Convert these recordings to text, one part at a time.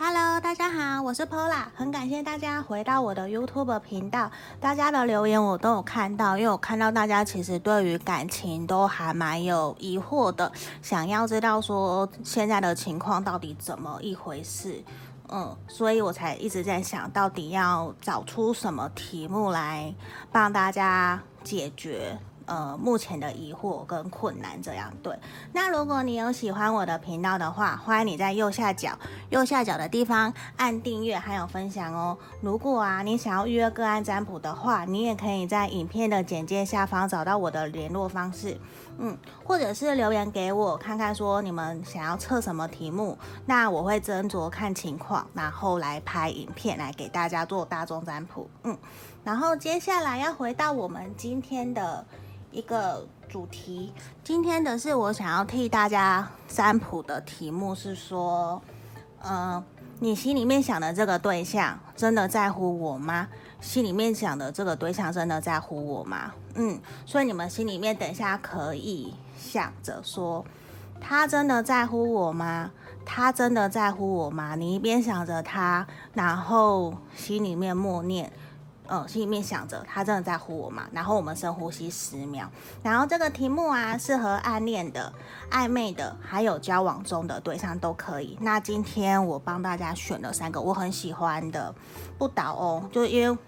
Hello，大家好，我是 Pola，很感谢大家回到我的 YouTube 频道。大家的留言我都有看到，因为我看到大家其实对于感情都还蛮有疑惑的，想要知道说现在的情况到底怎么一回事。嗯，所以我才一直在想到底要找出什么题目来帮大家解决。呃，目前的疑惑跟困难这样对。那如果你有喜欢我的频道的话，欢迎你在右下角右下角的地方按订阅还有分享哦。如果啊你想要预约个案占卜的话，你也可以在影片的简介下方找到我的联络方式，嗯，或者是留言给我看看说你们想要测什么题目，那我会斟酌看情况，然后来拍影片来给大家做大众占卜，嗯。然后接下来要回到我们今天的。一个主题，今天的是我想要替大家占卜的题目是说，呃，你心里面想的这个对象真的在乎我吗？心里面想的这个对象真的在乎我吗？嗯，所以你们心里面等一下可以想着说，他真的在乎我吗？他真的在乎我吗？你一边想着他，然后心里面默念。嗯，心里面想着他真的在乎我嘛？然后我们深呼吸十秒。然后这个题目啊，适合暗恋的、暧昧的，还有交往中的对象都可以。那今天我帮大家选了三个我很喜欢的不倒翁，就因为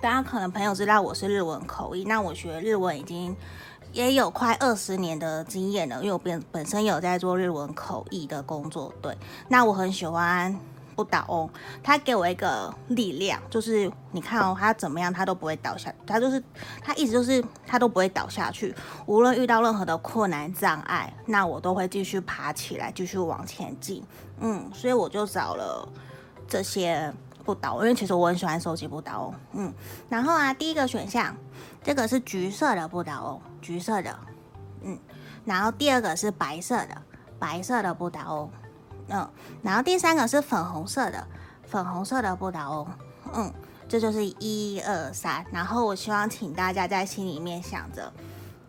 大家可能朋友知道我是日文口译，那我学日文已经也有快二十年的经验了，因为我本本身有在做日文口译的工作。对，那我很喜欢。不倒翁，他给我一个力量，就是你看哦，他怎么样，他都不会倒下，他就是他一直就是他都不会倒下去，无论遇到任何的困难障碍，那我都会继续爬起来，继续往前进。嗯，所以我就找了这些不倒翁，因为其实我很喜欢收集不倒翁。嗯，然后啊，第一个选项，这个是橘色的不倒翁，橘色的，嗯，然后第二个是白色的，白色的不倒翁。嗯，然后第三个是粉红色的，粉红色的不倒翁。嗯，这就是一二三。然后我希望请大家在心里面想着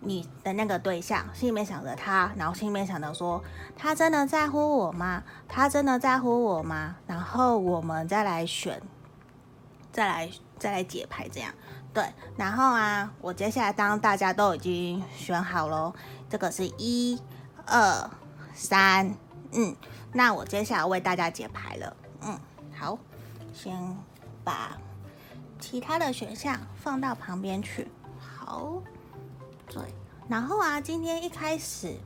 你的那个对象，心里面想着他，然后心里面想着说，他真的在乎我吗？他真的在乎我吗？然后我们再来选，再来再来解牌，这样对。然后啊，我接下来当大家都已经选好了，这个是一二三，嗯。那我接下来为大家解牌了，嗯，好，先把其他的选项放到旁边去，好，对，然后啊，今天一开始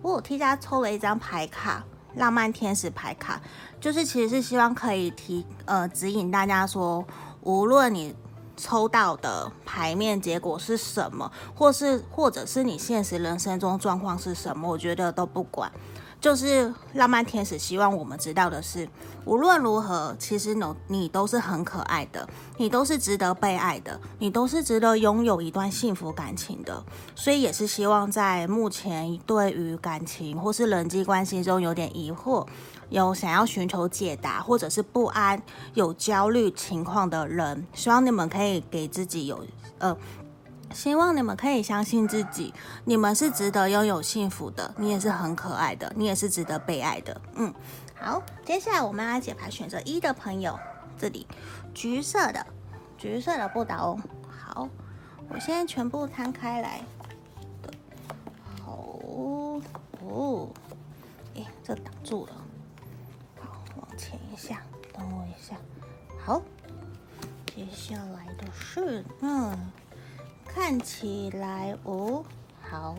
我有替大家抽了一张牌卡，浪漫天使牌卡，就是其实是希望可以提呃指引大家说，无论你抽到的牌面结果是什么，或是或者是你现实人生中状况是什么，我觉得都不管。就是浪漫天使希望我们知道的是，无论如何，其实你你都是很可爱的，你都是值得被爱的，你都是值得拥有一段幸福感情的。所以也是希望在目前对于感情或是人际关系中有点疑惑，有想要寻求解答或者是不安、有焦虑情况的人，希望你们可以给自己有呃。希望你们可以相信自己，你们是值得拥有幸福的，你也是很可爱的，你也是值得被爱的。嗯，好，接下来我们来解牌，选择一的朋友，这里橘色的，橘色的不倒翁。好，我现在全部摊开来。对，好，哦，哎，这挡住了。好，往前一下，等我一下。好，接下来的是，嗯。看起来哦，好，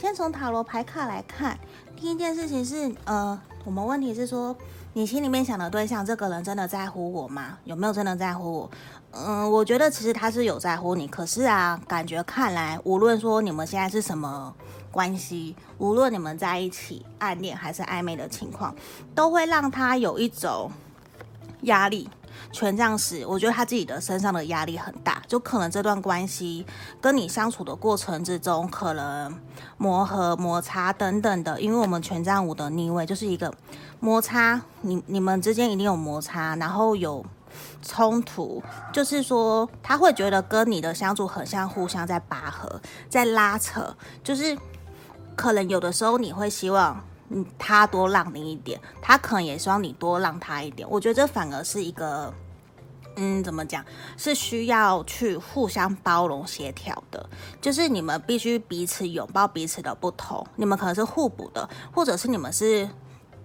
先从塔罗牌卡来看。第一件事情是，呃，我们问题是说，你心里面想的对象，这个人真的在乎我吗？有没有真的在乎我？嗯、我觉得其实他是有在乎你，可是啊，感觉看来，无论说你们现在是什么关系，无论你们在一起暗恋还是暧昧的情况，都会让他有一种压力。权杖十，我觉得他自己的身上的压力很大，就可能这段关系跟你相处的过程之中，可能磨合、摩擦等等的。因为我们权杖五的逆位就是一个摩擦，你你们之间一定有摩擦，然后有冲突，就是说他会觉得跟你的相处很像互相在拔河、在拉扯，就是可能有的时候你会希望嗯，他多让你一点，他可能也希望你多让他一点。我觉得这反而是一个，嗯，怎么讲，是需要去互相包容协调的。就是你们必须彼此拥抱彼此的不同，你们可能是互补的，或者是你们是。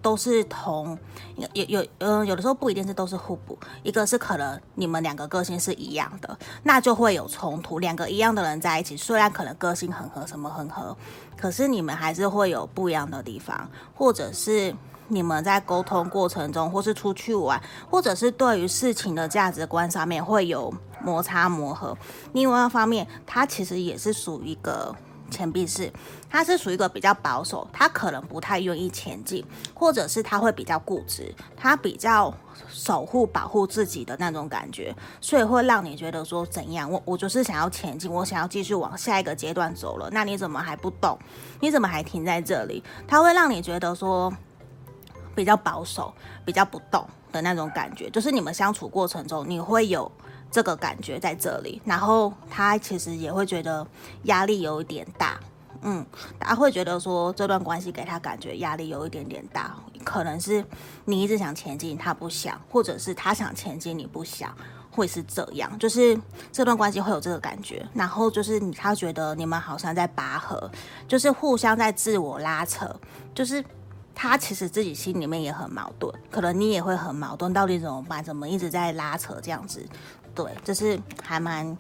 都是同有有有嗯，有的时候不一定是都是互补，一个是可能你们两个个性是一样的，那就会有冲突。两个一样的人在一起，虽然可能个性很合，什么很合，可是你们还是会有不一样的地方，或者是你们在沟通过程中，或是出去玩，或者是对于事情的价值观上面会有摩擦磨合。另外一方面，它其实也是属于一个。钱币是，他是属于一个比较保守，他可能不太愿意前进，或者是他会比较固执，他比较守护保护自己的那种感觉，所以会让你觉得说怎样？我我就是想要前进，我想要继续往下一个阶段走了，那你怎么还不动？你怎么还停在这里？他会让你觉得说比较保守，比较不动的那种感觉，就是你们相处过程中你会有。这个感觉在这里，然后他其实也会觉得压力有一点大，嗯，他会觉得说这段关系给他感觉压力有一点点大，可能是你一直想前进，他不想，或者是他想前进，你不想，会是这样，就是这段关系会有这个感觉，然后就是他觉得你们好像在拔河，就是互相在自我拉扯，就是他其实自己心里面也很矛盾，可能你也会很矛盾，到底怎么办？怎么一直在拉扯这样子？对，这是还蛮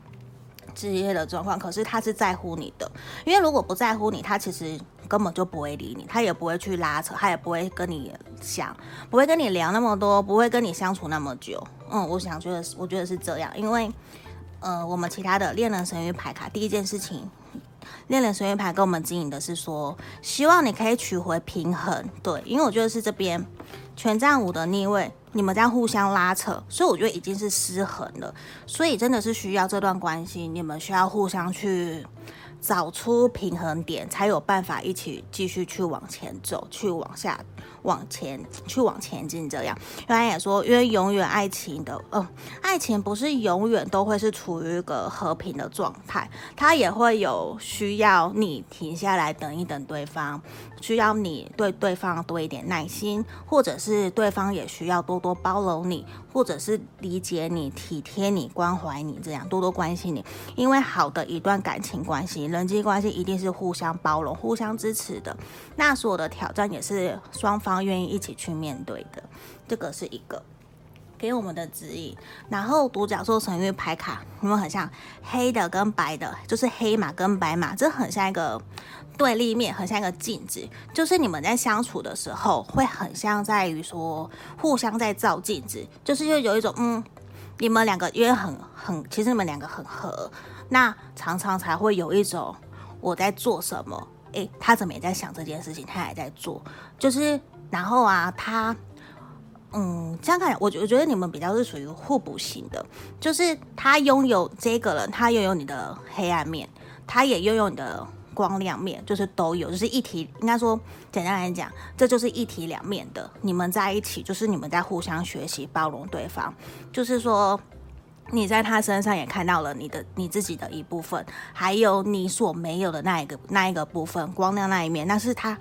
职业的状况。可是他是在乎你的，因为如果不在乎你，他其实根本就不会理你，他也不会去拉扯，他也不会跟你想，不会跟你聊那么多，不会跟你相处那么久。嗯，我想觉得，我觉得是这样，因为呃，我们其他的恋人神諭牌卡，第一件事情，恋人神諭牌跟我们指引的是说，希望你可以取回平衡。对，因为我觉得是这边。权杖五的逆位，你们在互相拉扯，所以我觉得已经是失衡了。所以真的是需要这段关系，你们需要互相去找出平衡点，才有办法一起继续去往前走，去往下。往前去，往前进，这样。原来也说，因为永远爱情的，嗯、爱情不是永远都会是处于一个和平的状态，它也会有需要你停下来等一等对方，需要你对对方多一点耐心，或者是对方也需要多多包容你，或者是理解你、体贴你、关怀你，这样多多关心你。因为好的一段感情关系、人际关系一定是互相包容、互相支持的。那所有的挑战也是双方。愿意一起去面对的，这个是一个给我们的指引。然后独角兽神諭牌卡，你们很像黑的跟白的，就是黑马跟白马，这很像一个对立面，很像一个镜子。就是你们在相处的时候，会很像在于说互相在照镜子，就是又有一种嗯，你们两个因为很很，其实你们两个很合，那常常才会有一种我在做什么，诶，他怎么也在想这件事情，他也在做，就是。然后啊，他，嗯，这样看，我我觉得你们比较是属于互补型的，就是他拥有这个人，他拥有你的黑暗面，他也拥有你的光亮面，就是都有，就是一体。应该说，简单来讲，这就是一体两面的。你们在一起，就是你们在互相学习、包容对方。就是说，你在他身上也看到了你的你自己的一部分，还有你所没有的那一个那一个部分，光亮那一面，那是他。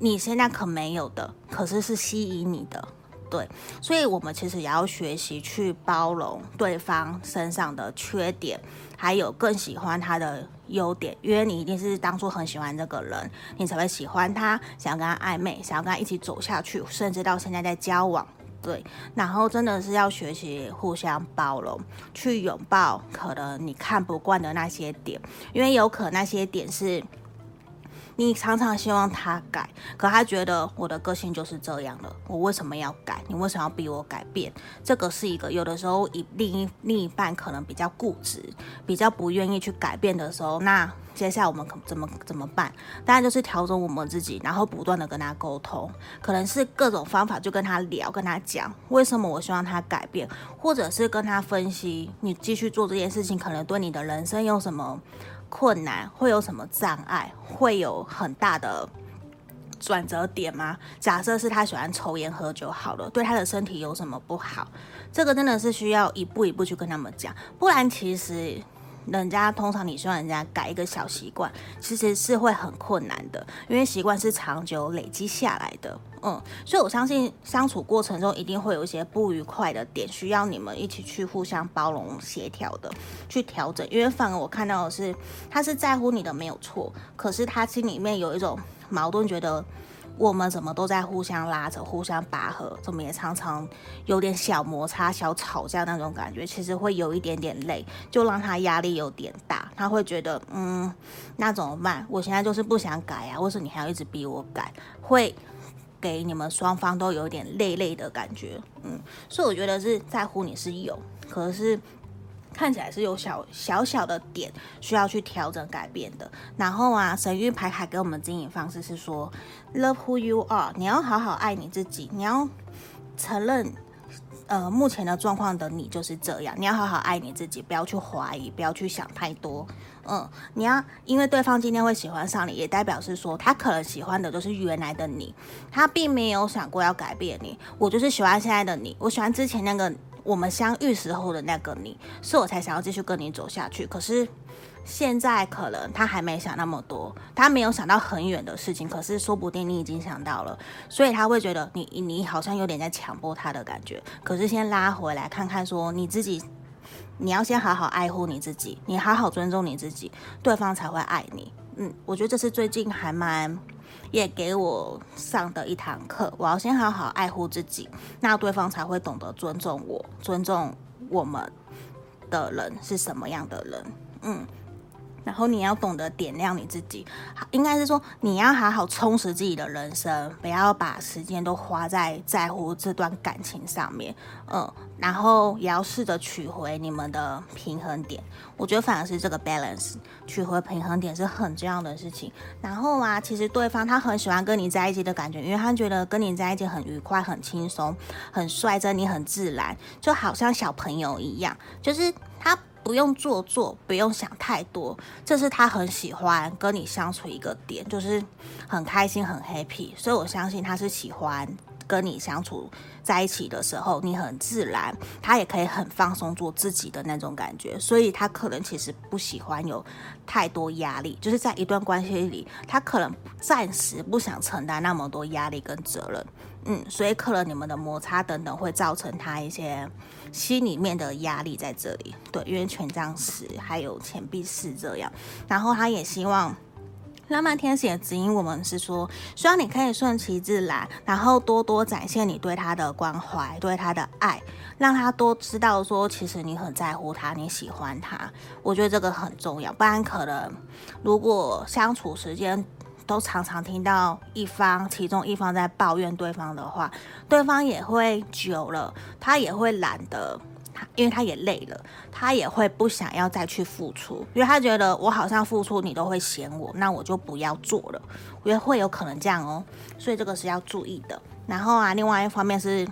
你现在可没有的，可是是吸引你的，对，所以我们其实也要学习去包容对方身上的缺点，还有更喜欢他的优点，因为你一定是当初很喜欢这个人，你才会喜欢他，想要跟他暧昧，想要跟他一起走下去，甚至到现在在交往，对，然后真的是要学习互相包容，去拥抱可能你看不惯的那些点，因为有可能那些点是。你常常希望他改，可他觉得我的个性就是这样了，我为什么要改？你为什么要逼我改变？这个是一个有的时候，以另一另一半可能比较固执，比较不愿意去改变的时候，那接下来我们可怎么怎么办？当然就是调整我们自己，然后不断的跟他沟通，可能是各种方法就跟他聊，跟他讲为什么我希望他改变，或者是跟他分析，你继续做这件事情可能对你的人生有什么。困难会有什么障碍？会有很大的转折点吗？假设是他喜欢抽烟喝酒好了，对他的身体有什么不好？这个真的是需要一步一步去跟他们讲，不然其实人家通常你希望人家改一个小习惯，其实是会很困难的，因为习惯是长久累积下来的。嗯，所以我相信相处过程中一定会有一些不愉快的点，需要你们一起去互相包容、协调的去调整。因为反而我看到的是，他是在乎你的没有错，可是他心里面有一种矛盾，觉得。我们怎么都在互相拉扯、互相拔河，怎么也常常有点小摩擦、小吵架那种感觉，其实会有一点点累，就让他压力有点大。他会觉得，嗯，那怎么办？我现在就是不想改啊，为什么你还要一直逼我改？会给你们双方都有点累累的感觉，嗯，所以我觉得是在乎你是有，可是。看起来是有小小小的点需要去调整改变的。然后啊，神諭牌卡给我们经营方式是说，Love who you are，你要好好爱你自己，你要承认，呃，目前的状况的你就是这样，你要好好爱你自己，不要去怀疑，不要去想太多。嗯，你要因为对方今天会喜欢上你，也代表是说他可能喜欢的就是原来的你，他并没有想过要改变你。我就是喜欢现在的你，我喜欢之前那个。我们相遇时候的那个你，是我才想要继续跟你走下去。可是现在可能他还没想那么多，他没有想到很远的事情。可是说不定你已经想到了，所以他会觉得你你好像有点在强迫他的感觉。可是先拉回来看看，说你自己，你要先好好爱护你自己，你好好尊重你自己，对方才会爱你。嗯，我觉得这是最近还蛮。也给我上的一堂课，我要先好好爱护自己，那对方才会懂得尊重我，尊重我们的人是什么样的人，嗯。然后你要懂得点亮你自己，应该是说你要好好充实自己的人生，不要把时间都花在在乎这段感情上面，嗯，然后也要试着取回你们的平衡点。我觉得反而是这个 balance，取回平衡点是很重要的事情。然后啊，其实对方他很喜欢跟你在一起的感觉，因为他觉得跟你在一起很愉快、很轻松、很率真，你很自然，就好像小朋友一样，就是他。不用做作，不用想太多，这是他很喜欢跟你相处一个点，就是很开心、很 happy。所以我相信他是喜欢跟你相处在一起的时候，你很自然，他也可以很放松做自己的那种感觉。所以他可能其实不喜欢有太多压力，就是在一段关系里，他可能暂时不想承担那么多压力跟责任。嗯，所以可能你们的摩擦等等会造成他一些。心里面的压力在这里，对，因为权杖十还有钱币四这样，然后他也希望浪漫天使也指引我们是说，希望你可以顺其自然，然后多多展现你对他的关怀，对他的爱，让他多知道说，其实你很在乎他，你喜欢他，我觉得这个很重要，不然可能如果相处时间。都常常听到一方，其中一方在抱怨对方的话，对方也会久了，他也会懒得，因为他也累了，他也会不想要再去付出，因为他觉得我好像付出你都会嫌我，那我就不要做了，我觉得会有可能这样哦，所以这个是要注意的。然后啊，另外一方面是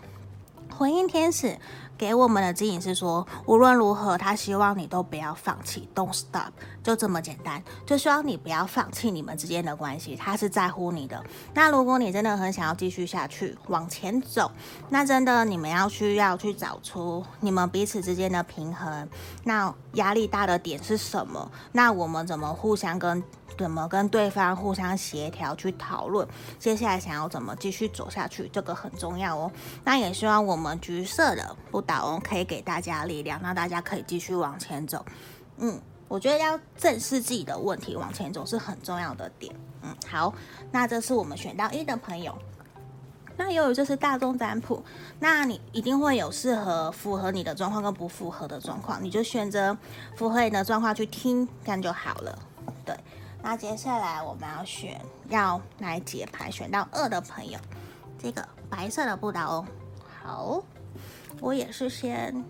婚姻天使。给我们的指引是说，无论如何，他希望你都不要放弃，Don't stop，就这么简单，就希望你不要放弃你们之间的关系，他是在乎你的。那如果你真的很想要继续下去，往前走，那真的你们要需要去找出你们彼此之间的平衡。那压力大的点是什么？那我们怎么互相跟？怎么跟对方互相协调去讨论，接下来想要怎么继续走下去，这个很重要哦。那也希望我们橘色的不倒翁可以给大家力量，让大家可以继续往前走。嗯，我觉得要正视自己的问题，往前走是很重要的点。嗯，好，那这是我们选到一的朋友。那由于这是大众占卜，那你一定会有适合符合你的状况跟不符合的状况，你就选择符合你的状况去听，这样就好了。对。那接下来我们要选，要来解牌，选到二的朋友，这个白色的不倒翁。好，我也是先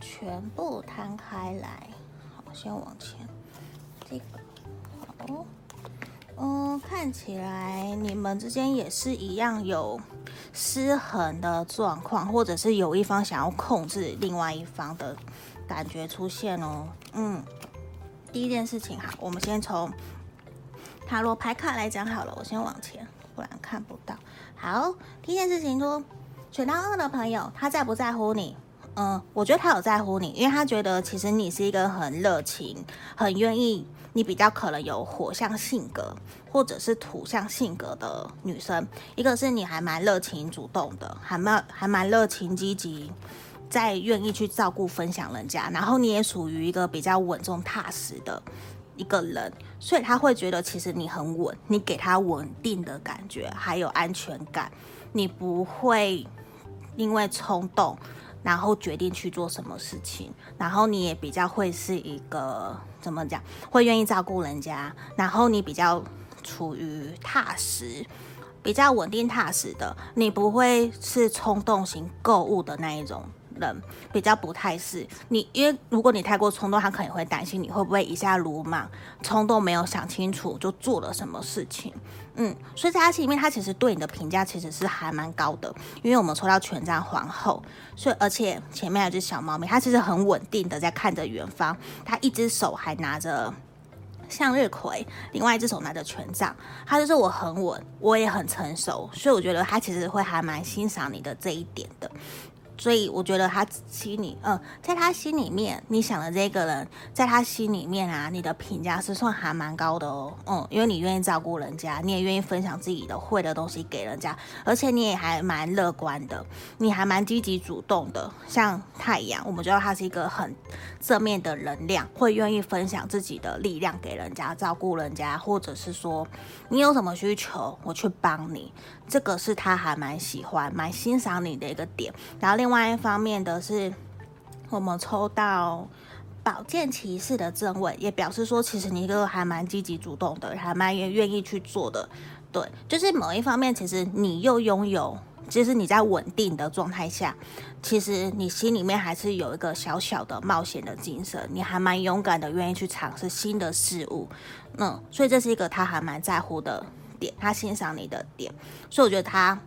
全部摊开来，先往前，这个好，嗯，看起来你们之间也是一样有失衡的状况，或者是有一方想要控制另外一方的感觉出现哦。嗯，第一件事情哈，我们先从。塔罗牌卡来讲好了，我先往前，不然看不到。好，第一件事情说，选到二的朋友，他在不在乎你？嗯，我觉得他有在乎你，因为他觉得其实你是一个很热情、很愿意，你比较可能有火象性格或者是土象性格的女生。一个是你还蛮热情主动的，还蛮还蛮热情积极，在愿意去照顾分享人家，然后你也属于一个比较稳重踏实的一个人，所以他会觉得其实你很稳，你给他稳定的感觉，还有安全感，你不会因为冲动。然后决定去做什么事情，然后你也比较会是一个怎么讲，会愿意照顾人家，然后你比较处于踏实，比较稳定踏实的，你不会是冲动型购物的那一种。人比较不太是你，因为如果你太过冲动，他可能会担心你会不会一下鲁莽，冲动没有想清楚就做了什么事情。嗯，所以在他心里面，他其实对你的评价其实是还蛮高的。因为我们抽到权杖皇后，所以而且前面有只小猫咪，它其实很稳定的在看着远方，它一只手还拿着向日葵，另外一只手拿着权杖，他就是我很稳，我也很成熟，所以我觉得他其实会还蛮欣赏你的这一点的。所以我觉得他心里，嗯，在他心里面，你想的这个人，在他心里面啊，你的评价是算还蛮高的哦，嗯，因为你愿意照顾人家，你也愿意分享自己的会的东西给人家，而且你也还蛮乐观的，你还蛮积极主动的。像太阳，我们觉得他是一个很正面的能量，会愿意分享自己的力量给人家，照顾人家，或者是说你有什么需求，我去帮你，这个是他还蛮喜欢、蛮欣赏你的一个点。然后另外一方面的是，我们抽到宝剑骑士的正位，也表示说，其实你一个还蛮积极主动的，还蛮愿愿意去做的。对，就是某一方面，其实你又拥有，其实你在稳定的状态下，其实你心里面还是有一个小小的冒险的精神，你还蛮勇敢的，愿意去尝试新的事物。嗯，所以这是一个他还蛮在乎的点，他欣赏你的点，所以我觉得他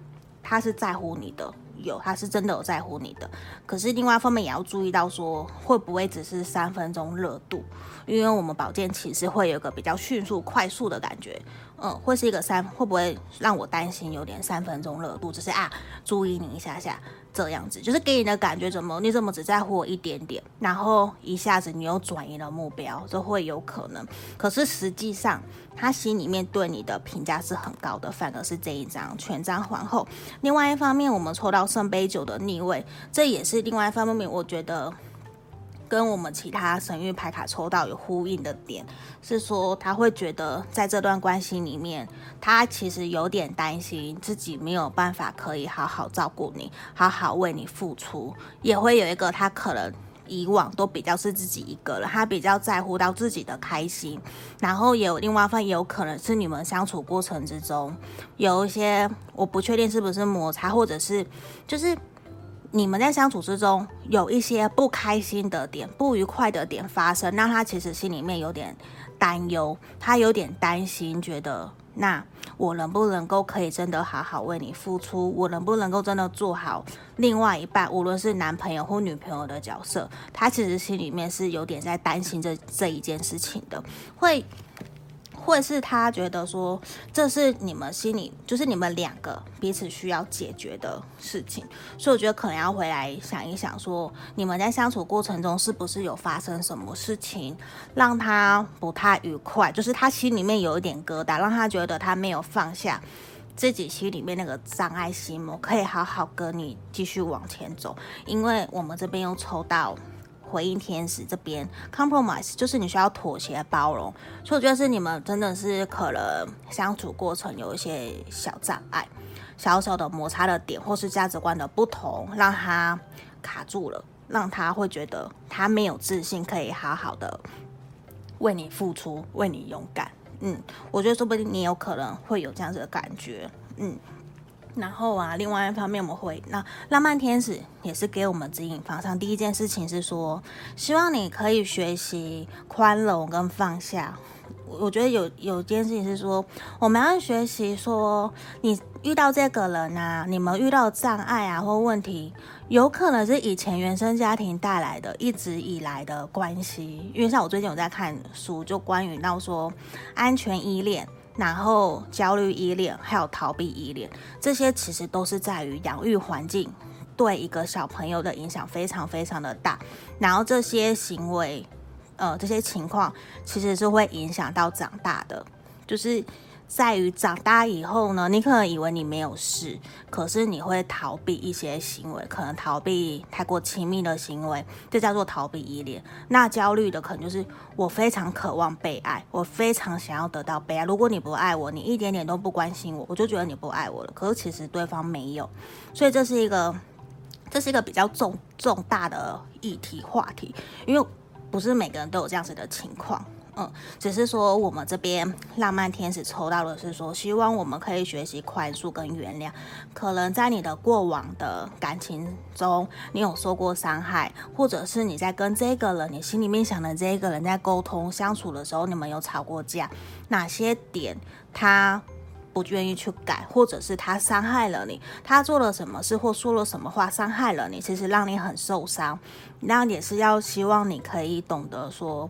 他是在乎你的。有，他是真的有在乎你的，可是另外一方面也要注意到说，会不会只是三分钟热度？因为我们保健其实会有个比较迅速、快速的感觉，嗯，会是一个三，会不会让我担心有点三分钟热度？只是啊，注意你一下下。这样子就是给你的感觉，怎么你怎么只在乎我一点点，然后一下子你又转移了目标，这会有可能。可是实际上，他心里面对你的评价是很高的，反而是这一张权杖皇后。另外一方面，我们抽到圣杯九的逆位，这也是另外一方面，我觉得。跟我们其他神域牌卡抽到有呼应的点是说，他会觉得在这段关系里面，他其实有点担心自己没有办法可以好好照顾你，好好为你付出，也会有一个他可能以往都比较是自己一个人，他比较在乎到自己的开心，然后也有另外一方也有可能是你们相处过程之中有一些我不确定是不是摩擦，或者是就是。你们在相处之中有一些不开心的点、不愉快的点发生，让他其实心里面有点担忧，他有点担心，觉得那我能不能够可以真的好好为你付出？我能不能够真的做好另外一半，无论是男朋友或女朋友的角色？他其实心里面是有点在担心这这一件事情的，会。会是他觉得说，这是你们心里，就是你们两个彼此需要解决的事情，所以我觉得可能要回来想一想，说你们在相处过程中是不是有发生什么事情让他不太愉快，就是他心里面有一点疙瘩，让他觉得他没有放下自己心里面那个障碍心魔，可以好好跟你继续往前走，因为我们这边又抽到。回应天使这边，compromise 就是你需要妥协包容，所以我觉得是你们真的是可能相处过程有一些小障碍、小小的摩擦的点，或是价值观的不同，让他卡住了，让他会觉得他没有自信，可以好好的为你付出，为你勇敢。嗯，我觉得说不定你有可能会有这样子的感觉。嗯。然后啊，另外一方面，我们会那浪漫天使也是给我们指引方向。第一件事情是说，希望你可以学习宽容跟放下。我觉得有有件事情是说，我们要学习说，你遇到这个人啊，你们遇到障碍啊或问题，有可能是以前原生家庭带来的，一直以来的关系。因为像我最近有在看书，就关于到说安全依恋。然后焦虑依恋，还有逃避依恋，这些其实都是在于养育环境对一个小朋友的影响非常非常的大，然后这些行为，呃，这些情况其实是会影响到长大的，就是。在于长大以后呢，你可能以为你没有事，可是你会逃避一些行为，可能逃避太过亲密的行为，这叫做逃避依恋。那焦虑的可能就是我非常渴望被爱，我非常想要得到被爱。如果你不爱我，你一点点都不关心我，我就觉得你不爱我了。可是其实对方没有，所以这是一个，这是一个比较重重大的议题话题，因为不是每个人都有这样子的情况。嗯，只是说我们这边浪漫天使抽到的是说，希望我们可以学习宽恕跟原谅。可能在你的过往的感情中，你有受过伤害，或者是你在跟这个人，你心里面想的这个人在沟通相处的时候，你们有吵过架，哪些点他不愿意去改，或者是他伤害了你，他做了什么事或说了什么话伤害了你，其实让你很受伤。那也是要希望你可以懂得说。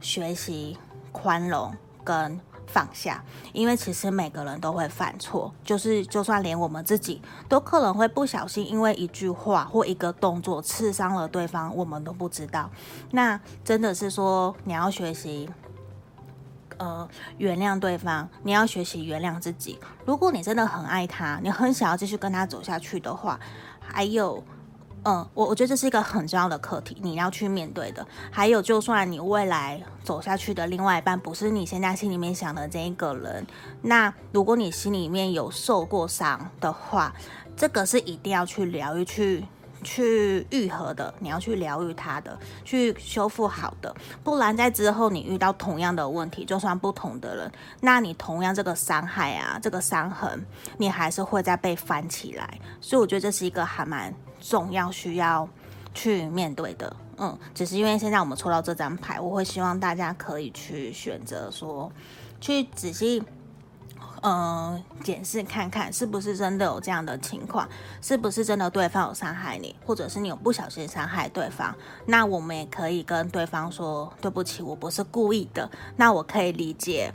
学习宽容跟放下，因为其实每个人都会犯错，就是就算连我们自己都可能会不小心，因为一句话或一个动作刺伤了对方，我们都不知道。那真的是说你要学习，呃，原谅对方，你要学习原谅自己。如果你真的很爱他，你很想要继续跟他走下去的话，还有。嗯，我我觉得这是一个很重要的课题，你要去面对的。还有，就算你未来走下去的另外一半不是你现在心里面想的这一个人，那如果你心里面有受过伤的话，这个是一定要去疗愈、去去愈合的。你要去疗愈他的，去修复好的，不然在之后你遇到同样的问题，就算不同的人，那你同样这个伤害啊，这个伤痕，你还是会再被翻起来。所以我觉得这是一个还蛮。重要需要去面对的，嗯，只是因为现在我们抽到这张牌，我会希望大家可以去选择说，去仔细，嗯，检视看看是不是真的有这样的情况，是不是真的对方有伤害你，或者是你有不小心伤害对方，那我们也可以跟对方说对不起，我不是故意的，那我可以理解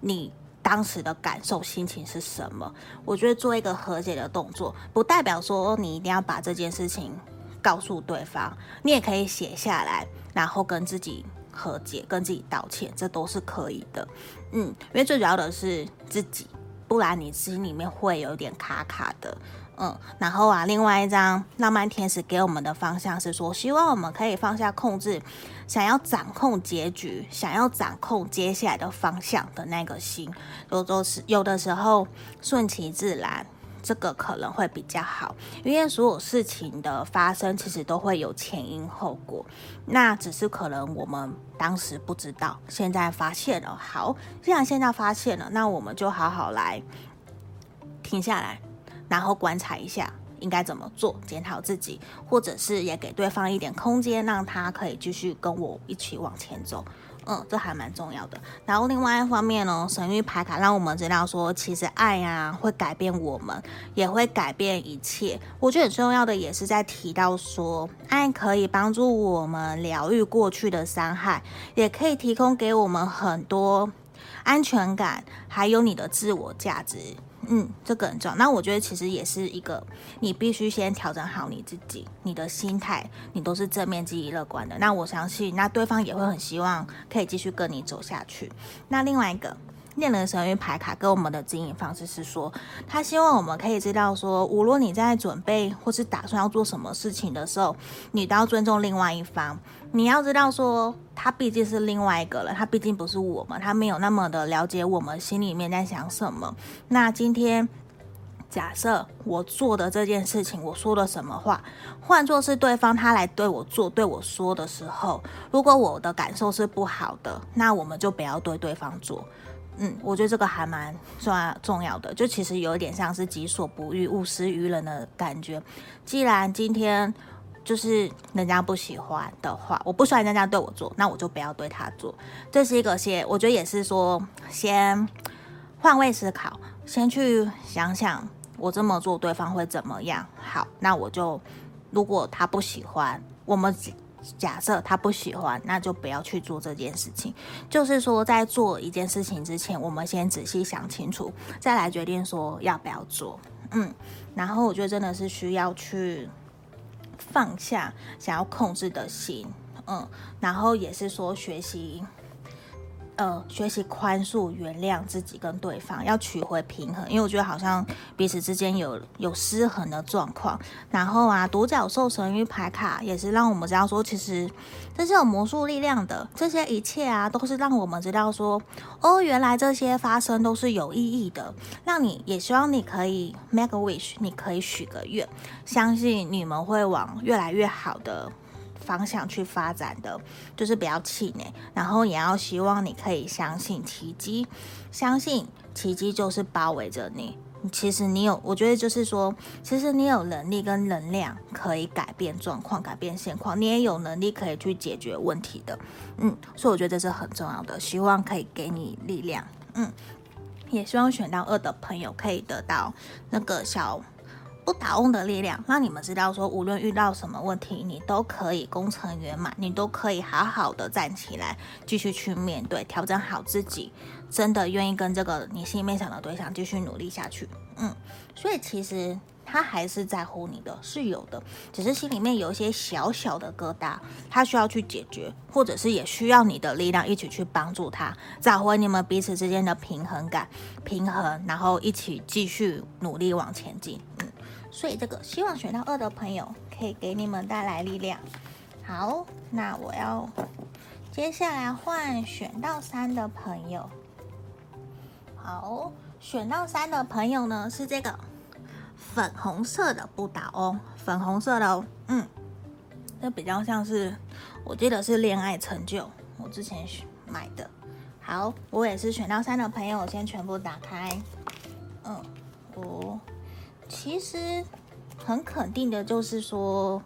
你。当时的感受、心情是什么？我觉得做一个和解的动作，不代表说你一定要把这件事情告诉对方，你也可以写下来，然后跟自己和解，跟自己道歉，这都是可以的。嗯，因为最主要的是自己，不然你心里面会有点卡卡的。嗯，然后啊，另外一张浪漫天使给我们的方向是说，希望我们可以放下控制，想要掌控结局，想要掌控接下来的方向的那个心，有的时有的时候顺其自然，这个可能会比较好，因为所有事情的发生其实都会有前因后果，那只是可能我们当时不知道，现在发现了。好，既然现在发现了，那我们就好好来停下来。然后观察一下应该怎么做，检讨自己，或者是也给对方一点空间，让他可以继续跟我一起往前走。嗯，这还蛮重要的。然后另外一方面呢，神域牌卡让我们知道说，其实爱呀会改变我们，也会改变一切。我觉得很重要的也是在提到说，爱可以帮助我们疗愈过去的伤害，也可以提供给我们很多安全感，还有你的自我价值。嗯，这个很重要。那我觉得其实也是一个，你必须先调整好你自己，你的心态，你都是正面、积极、乐观的。那我相信，那对方也会很希望可以继续跟你走下去。那另外一个。恋人神諭牌卡跟我们的指引方式是说，他希望我们可以知道说，无论你在准备或是打算要做什么事情的时候，你都要尊重另外一方。你要知道说，他毕竟是另外一个人，他毕竟不是我们，他没有那么的了解我们心里面在想什么。那今天假设我做的这件事情，我说了什么话，换作是对方他来对我做、对我说的时候，如果我的感受是不好的，那我们就不要对对方做。嗯，我觉得这个还蛮重要重要的，就其实有一点像是己所不欲，勿施于人的感觉。既然今天就是人家不喜欢的话，我不喜欢人家对我做，那我就不要对他做。这是一个先，我觉得也是说，先换位思考，先去想想我这么做对方会怎么样。好，那我就如果他不喜欢，我们。假设他不喜欢，那就不要去做这件事情。就是说，在做一件事情之前，我们先仔细想清楚，再来决定说要不要做。嗯，然后我觉得真的是需要去放下想要控制的心，嗯，然后也是说学习。呃，学习宽恕、原谅自己跟对方，要取回平衡，因为我觉得好像彼此之间有有失衡的状况。然后啊，独角兽神谕牌卡也是让我们知道说，其实这是有魔术力量的。这些一切啊，都是让我们知道说，哦，原来这些发生都是有意义的。让你也希望你可以 make a wish，你可以许个愿，相信你们会往越来越好的。方向去发展的，就是不要气馁，然后也要希望你可以相信奇迹，相信奇迹就是包围着你。其实你有，我觉得就是说，其实你有能力跟能量可以改变状况、改变现况，你也有能力可以去解决问题的。嗯，所以我觉得这是很重要的，希望可以给你力量。嗯，也希望选到二的朋友可以得到那个小。不倒翁的力量，让你们知道说，无论遇到什么问题，你都可以功成圆满，你都可以好好的站起来，继续去面对，调整好自己，真的愿意跟这个你心里面想的对象继续努力下去。嗯，所以其实他还是在乎你的，是有的，只是心里面有一些小小的疙瘩，他需要去解决，或者是也需要你的力量一起去帮助他，找回你们彼此之间的平衡感、平衡，然后一起继续努力往前进。嗯。所以这个希望选到二的朋友可以给你们带来力量。好，那我要接下来换选到三的朋友。好，选到三的朋友呢是这个粉红色的不倒翁，粉红色的哦，嗯，这比较像是我记得是恋爱成就，我之前买的。好，我也是选到三的朋友，我先全部打开。嗯，我。其实很肯定的，就是说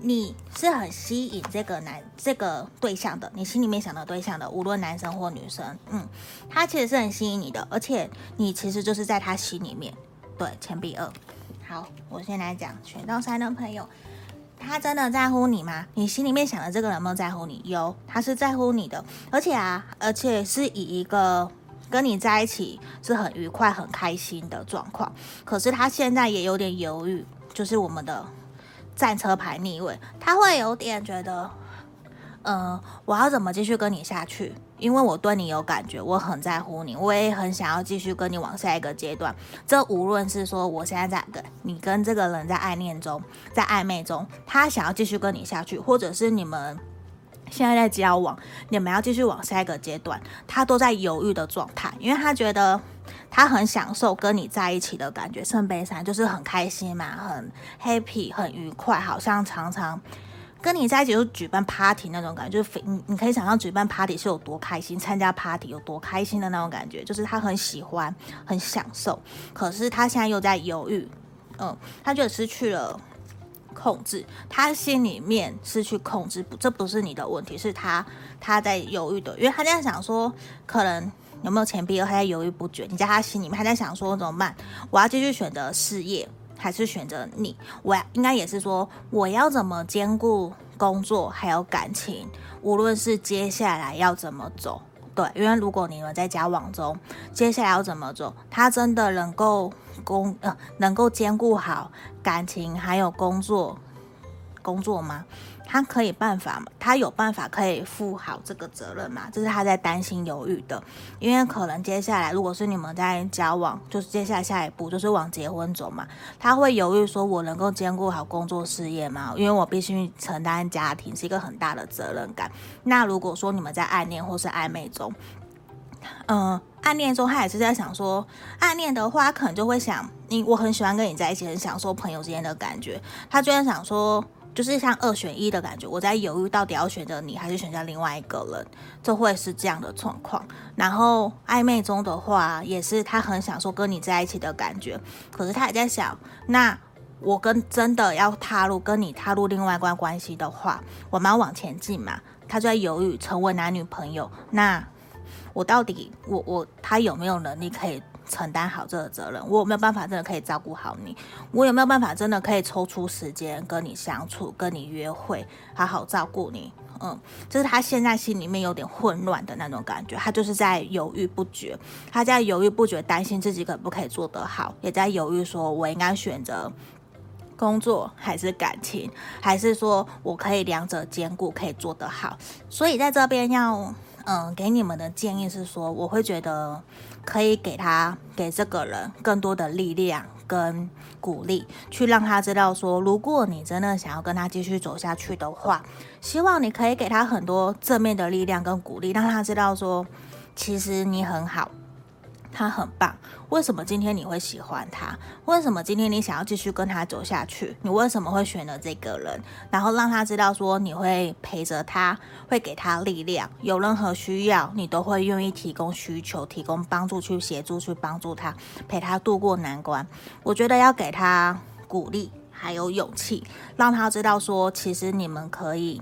你是很吸引这个男这个对象的，你心里面想的对象的，无论男生或女生，嗯，他其实是很吸引你的，而且你其实就是在他心里面。对，钱币二。好，我先来讲选到三的朋友，他真的在乎你吗？你心里面想的这个人有没有在乎你？有，他是在乎你的，而且啊，而且是以一个。跟你在一起是很愉快、很开心的状况，可是他现在也有点犹豫，就是我们的战车牌逆位，他会有点觉得，呃，我要怎么继续跟你下去？因为我对你有感觉，我很在乎你，我也很想要继续跟你往下一个阶段。这无论是说我现在在跟你跟这个人在爱恋中，在暧昧中，他想要继续跟你下去，或者是你们。现在在交往，你们要继续往下一个阶段，他都在犹豫的状态，因为他觉得他很享受跟你在一起的感觉，圣杯三就是很开心嘛，很 happy，很愉快，好像常常跟你在一起就举办 party 那种感觉，就是你你可以想象举办 party 是有多开心，参加 party 有多开心的那种感觉，就是他很喜欢，很享受，可是他现在又在犹豫，嗯，他就失去了。控制，他心里面失去控制，不，这不是你的问题，是他他在犹豫的，因为他在想说，可能有没有钱币，他在犹豫不决。你在他心里面，他在想说怎么办？我要继续选择事业，还是选择你？我应该也是说，我要怎么兼顾工作还有感情？无论是接下来要怎么走，对，因为如果你们在交往中，接下来要怎么走，他真的能够。工呃，能够兼顾好感情还有工作工作吗？他可以办法吗？他有办法可以负好这个责任吗？这是他在担心犹豫的，因为可能接下来如果是你们在交往，就是接下来下一步就是往结婚走嘛，他会犹豫说：“我能够兼顾好工作事业吗？”因为我必须承担家庭是一个很大的责任感。那如果说你们在暗恋或是暧昧中，嗯，暗恋中他也是在想说，暗恋的话可能就会想你，我很喜欢跟你在一起，很享受朋友之间的感觉。他就在想说，就是像二选一的感觉，我在犹豫到底要选择你还是选择另外一个人，就会是这样的状况。然后暧昧中的话，也是他很享受跟你在一起的感觉，可是他也在想，那我跟真的要踏入跟你踏入另外一段关系的话，我们要往前进嘛？他就在犹豫成为男女朋友那。我到底，我我他有没有能力可以承担好这个责任？我有没有办法真的可以照顾好你？我有没有办法真的可以抽出时间跟你相处、跟你约会，好好照顾你？嗯，就是他现在心里面有点混乱的那种感觉，他就是在犹豫不决，他在犹豫不决，担心自己可不可以做得好，也在犹豫说，我应该选择工作还是感情，还是说我可以两者兼顾，可以做得好？所以在这边要，嗯，给你们的建议是说，我会觉得可以给他，给这个人更多的力量跟鼓励，去让他知道说，如果你真的想要跟他继续走下去的话，希望你可以给他很多正面的力量跟鼓励，让他知道说，其实你很好。他很棒，为什么今天你会喜欢他？为什么今天你想要继续跟他走下去？你为什么会选择这个人？然后让他知道说你会陪着他，会给他力量，有任何需要你都会愿意提供需求、提供帮助、去协助、去帮助他，陪他度过难关。我觉得要给他鼓励，还有勇气，让他知道说其实你们可以。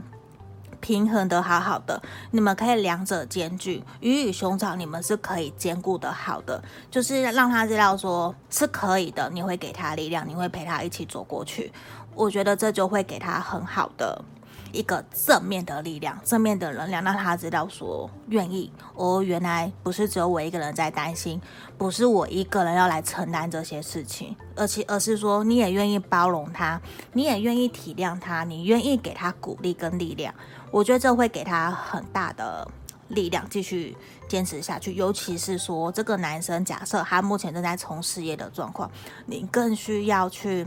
平衡的好好的，你们可以两者兼具，鱼与熊掌，你们是可以兼顾的好的，就是让他知道说是可以的，你会给他力量，你会陪他一起走过去，我觉得这就会给他很好的。一个正面的力量，正面的能量，让他知道说愿意哦，原来不是只有我一个人在担心，不是我一个人要来承担这些事情，而且而是说你也愿意包容他，你也愿意体谅他，你愿意给他鼓励跟力量，我觉得这会给他很大的力量，继续坚持下去。尤其是说这个男生，假设他目前正在冲事业的状况，你更需要去。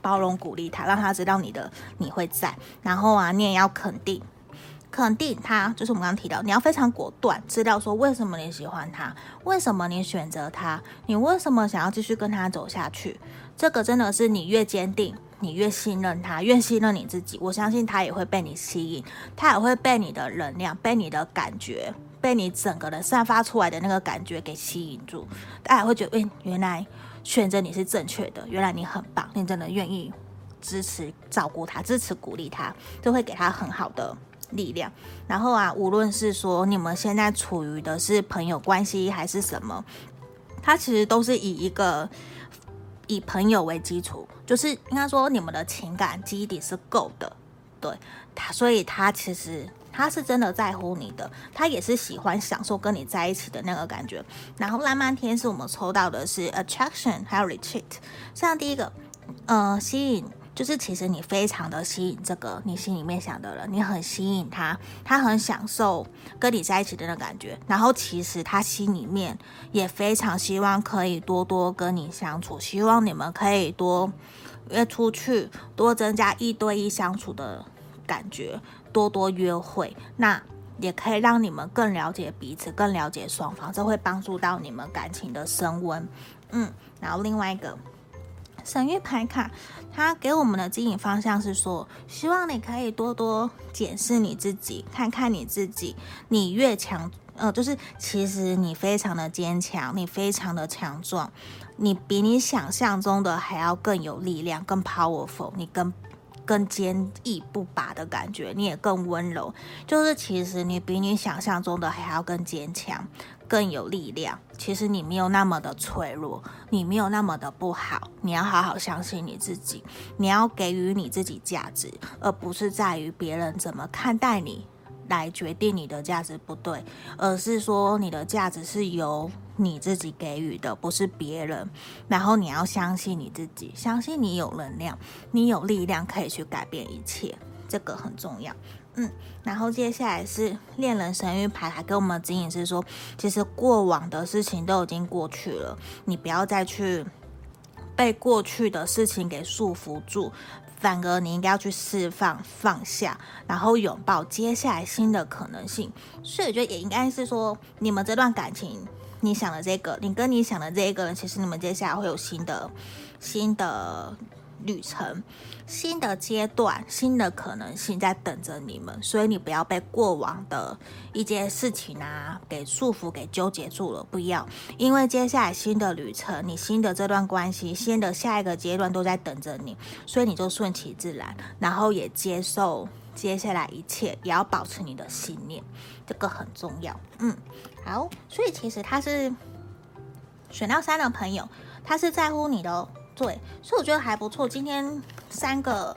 包容鼓励他，让他知道你的你会在，然后啊，你也要肯定，肯定他，就是我们刚刚提到，你要非常果断，知道说为什么你喜欢他，为什么你选择他，你为什么想要继续跟他走下去。这个真的是你越坚定，你越信任他，越信任你自己，我相信他也会被你吸引，他也会被你的能量，被你的感觉，被你整个人散发出来的那个感觉给吸引住，大家会觉得，哎，原来。选择你是正确的，原来你很棒，你真的愿意支持照顾他，支持鼓励他，就会给他很好的力量。然后啊，无论是说你们现在处于的是朋友关系还是什么，他其实都是以一个以朋友为基础，就是应该说你们的情感基底是够的，对他，所以他其实。他是真的在乎你的，他也是喜欢享受跟你在一起的那个感觉。然后浪漫天使我们抽到的是 attraction 还有 retreat。像第一个，呃，吸引就是其实你非常的吸引这个你心里面想的人，你很吸引他，他很享受跟你在一起的那感觉。然后其实他心里面也非常希望可以多多跟你相处，希望你们可以多约出去，多增加一对一相处的感觉。多多约会，那也可以让你们更了解彼此，更了解双方，这会帮助到你们感情的升温。嗯，然后另外一个神諭牌卡，它给我们的指引方向是说，希望你可以多多检视你自己，看看你自己，你越强，呃，就是其实你非常的坚强，你非常的强壮，你比你想象中的还要更有力量，更 powerful，你更。更坚毅不拔的感觉，你也更温柔。就是其实你比你想象中的还要更坚强，更有力量。其实你没有那么的脆弱，你没有那么的不好。你要好好相信你自己，你要给予你自己价值，而不是在于别人怎么看待你来决定你的价值不对，而是说你的价值是由。你自己给予的不是别人，然后你要相信你自己，相信你有能量，你有力量可以去改变一切，这个很重要。嗯，然后接下来是恋人神諭牌，还给我们指引是说，其实过往的事情都已经过去了，你不要再去被过去的事情给束缚住，反而你应该要去释放、放下，然后拥抱接下来新的可能性。所以我觉得也应该是说，你们这段感情。你想的这个，你跟你想的这个人，其实你们接下来会有新的、新的旅程、新的阶段、新的可能性在等着你们。所以你不要被过往的一些事情啊给束缚、给纠结住了，不要。因为接下来新的旅程，你新的这段关系、新的下一个阶段都在等着你，所以你就顺其自然，然后也接受接下来一切，也要保持你的信念，这个很重要。嗯。好，所以其实他是选到三的朋友，他是在乎你的，对，所以我觉得还不错。今天三个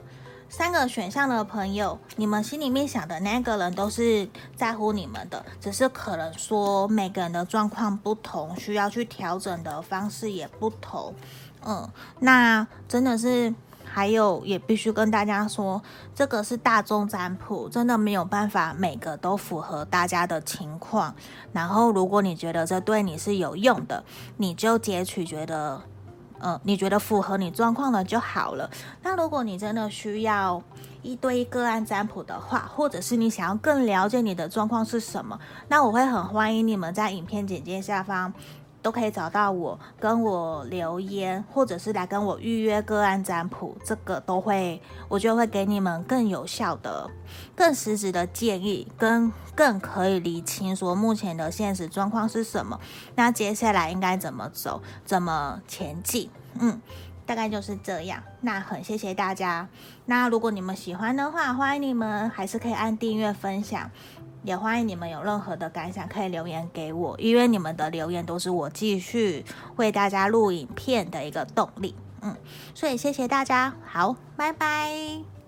三个选项的朋友，你们心里面想的那个人都是在乎你们的，只是可能说每个人的状况不同，需要去调整的方式也不同。嗯，那真的是还有也必须跟大家说，这个是大众占卜，真的没有办法每个都符合大家的情况。然后，如果你觉得这对你是有用的，你就截取觉得，呃，你觉得符合你状况的就好了。那如果你真的需要一对一个案占卜的话，或者是你想要更了解你的状况是什么，那我会很欢迎你们在影片简介下方都可以找到我，跟我留言，或者是来跟我预约个案占卜，这个都会，我就会给你们更有效的、更实质的建议，跟更可以理清说目前的现实状况是什么，那接下来应该怎么走，怎么前进，嗯，大概就是这样。那很谢谢大家，那如果你们喜欢的话，欢迎你们还是可以按订阅、分享。也欢迎你们有任何的感想可以留言给我，因为你们的留言都是我继续为大家录影片的一个动力。嗯，所以谢谢大家，好，拜拜。